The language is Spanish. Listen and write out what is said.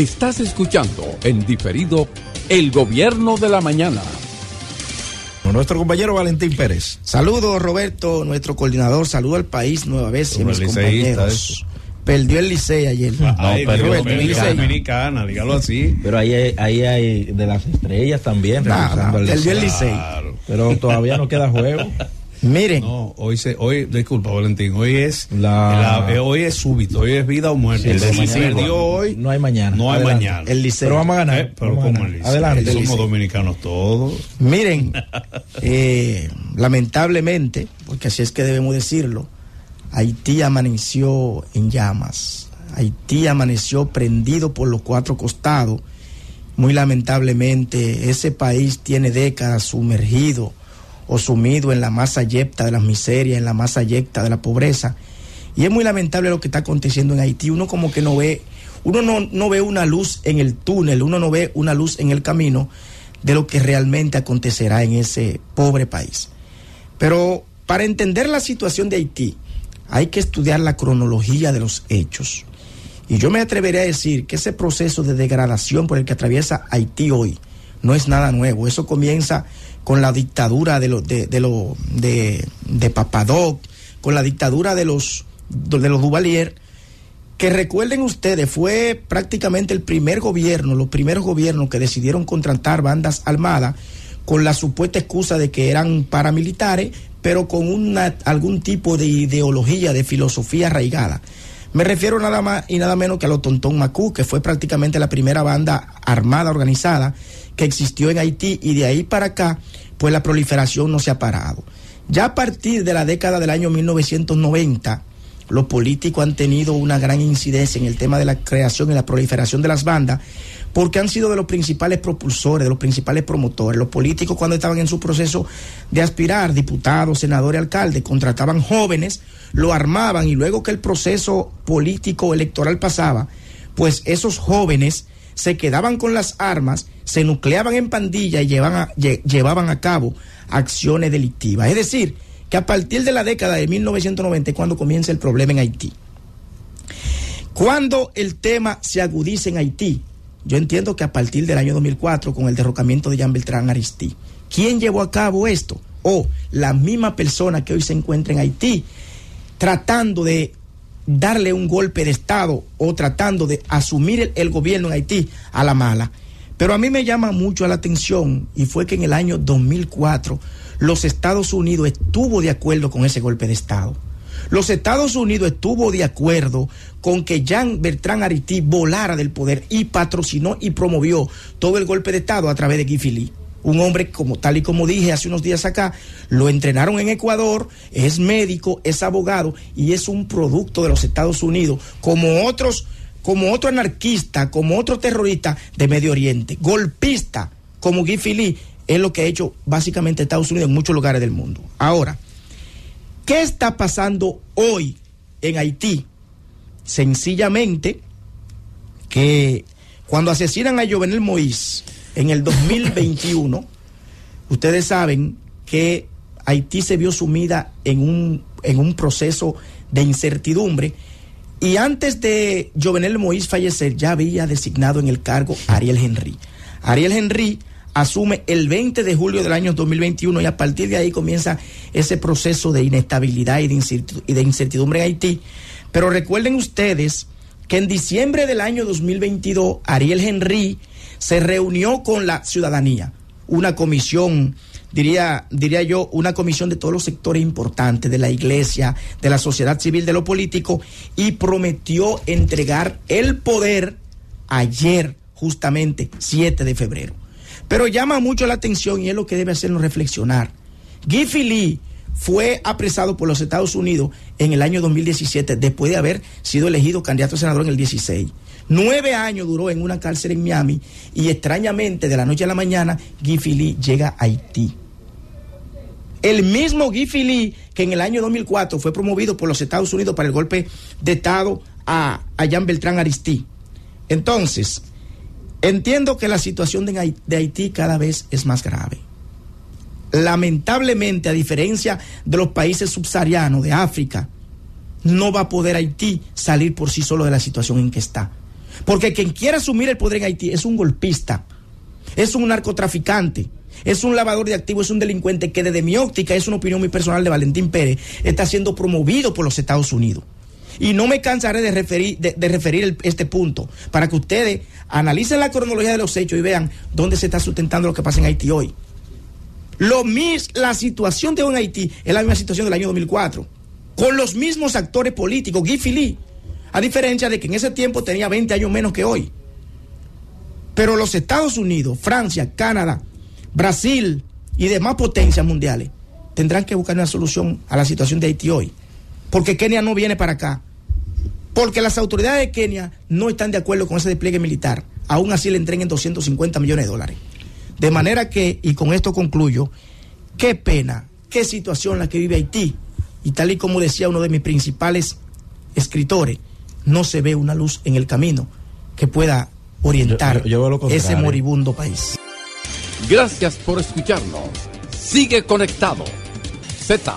Estás escuchando en diferido El Gobierno de la Mañana. Nuestro compañero Valentín Pérez. Saludos, Roberto, nuestro coordinador. Saludo al país nueva vez y mis compañeros. Perdió el Licey ayer. no, pero Dominicana, dígalo así. Pero ahí hay, ahí hay de las estrellas también. Nah, el perdió el Licey. Pero todavía no queda juego. Miren. No, hoy se, hoy, disculpa Valentín, hoy es la, eh, hoy es súbito, hoy es vida o muerte. el si perdió hoy, no hay mañana. No hay mañana. El Licey. Pero vamos a ganar. Eh, pero como el. Adelante. Somos dominicanos todos. Miren, eh, lamentablemente, porque así es que debemos decirlo, Haití amaneció en llamas. Haití amaneció prendido por los cuatro costados. Muy lamentablemente, ese país tiene décadas sumergido o sumido en la masa yepta de las miserias, en la masa yecta de la pobreza. Y es muy lamentable lo que está aconteciendo en Haití. Uno como que no ve, uno no, no ve una luz en el túnel, uno no ve una luz en el camino de lo que realmente acontecerá en ese pobre país. Pero para entender la situación de Haití, hay que estudiar la cronología de los hechos. Y yo me atreveré a decir que ese proceso de degradación por el que atraviesa Haití hoy no es nada nuevo. Eso comienza con la dictadura de los de, de, de, Papadoc, con la dictadura de los de los Duvalier, que recuerden ustedes, fue prácticamente el primer gobierno, los primeros gobiernos que decidieron contratar bandas armadas con la supuesta excusa de que eran paramilitares, pero con una, algún tipo de ideología, de filosofía arraigada. Me refiero nada más y nada menos que a los Tontón Macú, que fue prácticamente la primera banda armada organizada que existió en Haití y de ahí para acá, pues la proliferación no se ha parado. Ya a partir de la década del año 1990, los políticos han tenido una gran incidencia en el tema de la creación y la proliferación de las bandas, porque han sido de los principales propulsores, de los principales promotores. Los políticos cuando estaban en su proceso de aspirar, diputados, senadores, alcaldes, contrataban jóvenes, lo armaban y luego que el proceso político electoral pasaba, pues esos jóvenes se quedaban con las armas, se nucleaban en pandilla y llevaban a, cabo acciones delictivas. Es decir, que a partir de la década de 1990 es cuando comienza el problema en Haití. Cuando el tema se agudiza en Haití, yo entiendo que a partir del año 2004, con el derrocamiento de Jean Beltrán Aristí, ¿quién llevó a cabo esto? O la misma persona que hoy se encuentra en Haití, tratando de darle un golpe de Estado o tratando de asumir el, el, gobierno en Haití a la mala. Pero a mí me llama mucho la atención y fue que en el año 2004 los Estados Unidos estuvo de acuerdo con ese golpe de Estado. Los Estados Unidos estuvo de acuerdo con que Jean Bertrand Aristide volara del poder y patrocinó y promovió todo el golpe de Estado a través de Guy un hombre como tal y como dije hace unos días acá, lo entrenaron en Ecuador, es médico, es abogado y es un producto de los Estados Unidos, como otros, como otro anarquista, como otro terrorista de Medio Oriente, golpista como Guy Philippe, es lo que ha hecho básicamente Estados Unidos en muchos lugares del mundo. Ahora, ¿qué está pasando hoy en Haití? Sencillamente que cuando asesinan a Jovenel Moïse, en el 2021, ustedes saben que Haití se vio sumida en un, en un proceso de incertidumbre y antes de Jovenel Moïse fallecer ya había designado en el cargo a Ariel Henry. Ariel Henry asume el 20 de julio del año 2021 y a partir de ahí comienza ese proceso de inestabilidad y de incertidumbre en Haití. Pero recuerden ustedes que en diciembre del año 2022 Ariel Henry se reunió con la ciudadanía, una comisión, diría, diría yo, una comisión de todos los sectores importantes, de la iglesia, de la sociedad civil, de lo político, y prometió entregar el poder ayer, justamente, 7 de febrero. Pero llama mucho la atención y es lo que debe hacernos reflexionar. Guy Philippe fue apresado por los Estados Unidos en el año 2017 después de haber sido elegido candidato a senador en el 16. Nueve años duró en una cárcel en Miami y extrañamente de la noche a la mañana Guy Philippe llega a Haití. El mismo Guy Philippe que en el año 2004 fue promovido por los Estados Unidos para el golpe de Estado a, a Jean Beltrán Aristí. Entonces, entiendo que la situación de, Haití cada vez es más grave. Lamentablemente, a diferencia de los países subsaharianos de África, no va a poder Haití salir por sí solo de la situación en que está Porque quien quiera asumir el poder en Haití es un golpista, es un narcotraficante, es un lavador de activos, es un delincuente que desde mi óptica, es una opinión muy personal de Valentín Pérez, está siendo promovido por los Estados Unidos. Y no me cansaré de referir, este punto para que ustedes analicen la cronología de los hechos y vean dónde se está sustentando lo que pasa en Haití hoy. Lo mis, la situación de en Haití es la misma situación del año 2004, con los mismos actores políticos, Guy Philippe, a diferencia de que en ese tiempo tenía 20 años menos que hoy. Pero los Estados Unidos, Francia, Canadá, Brasil y demás potencias mundiales tendrán que buscar una solución a la situación de Haití hoy. Porque Kenia no viene para acá porque las autoridades de Kenia no están de acuerdo con ese despliegue militar. Aún así le entreguen 250 millones de dólares. De manera que, y con esto concluyo, qué pena, qué situación la que vive Haití. Y tal y como decía uno de mis principales escritores, no se ve una luz en el camino que pueda orientar ese moribundo país. Gracias por escucharnos. Sigue conectado. Z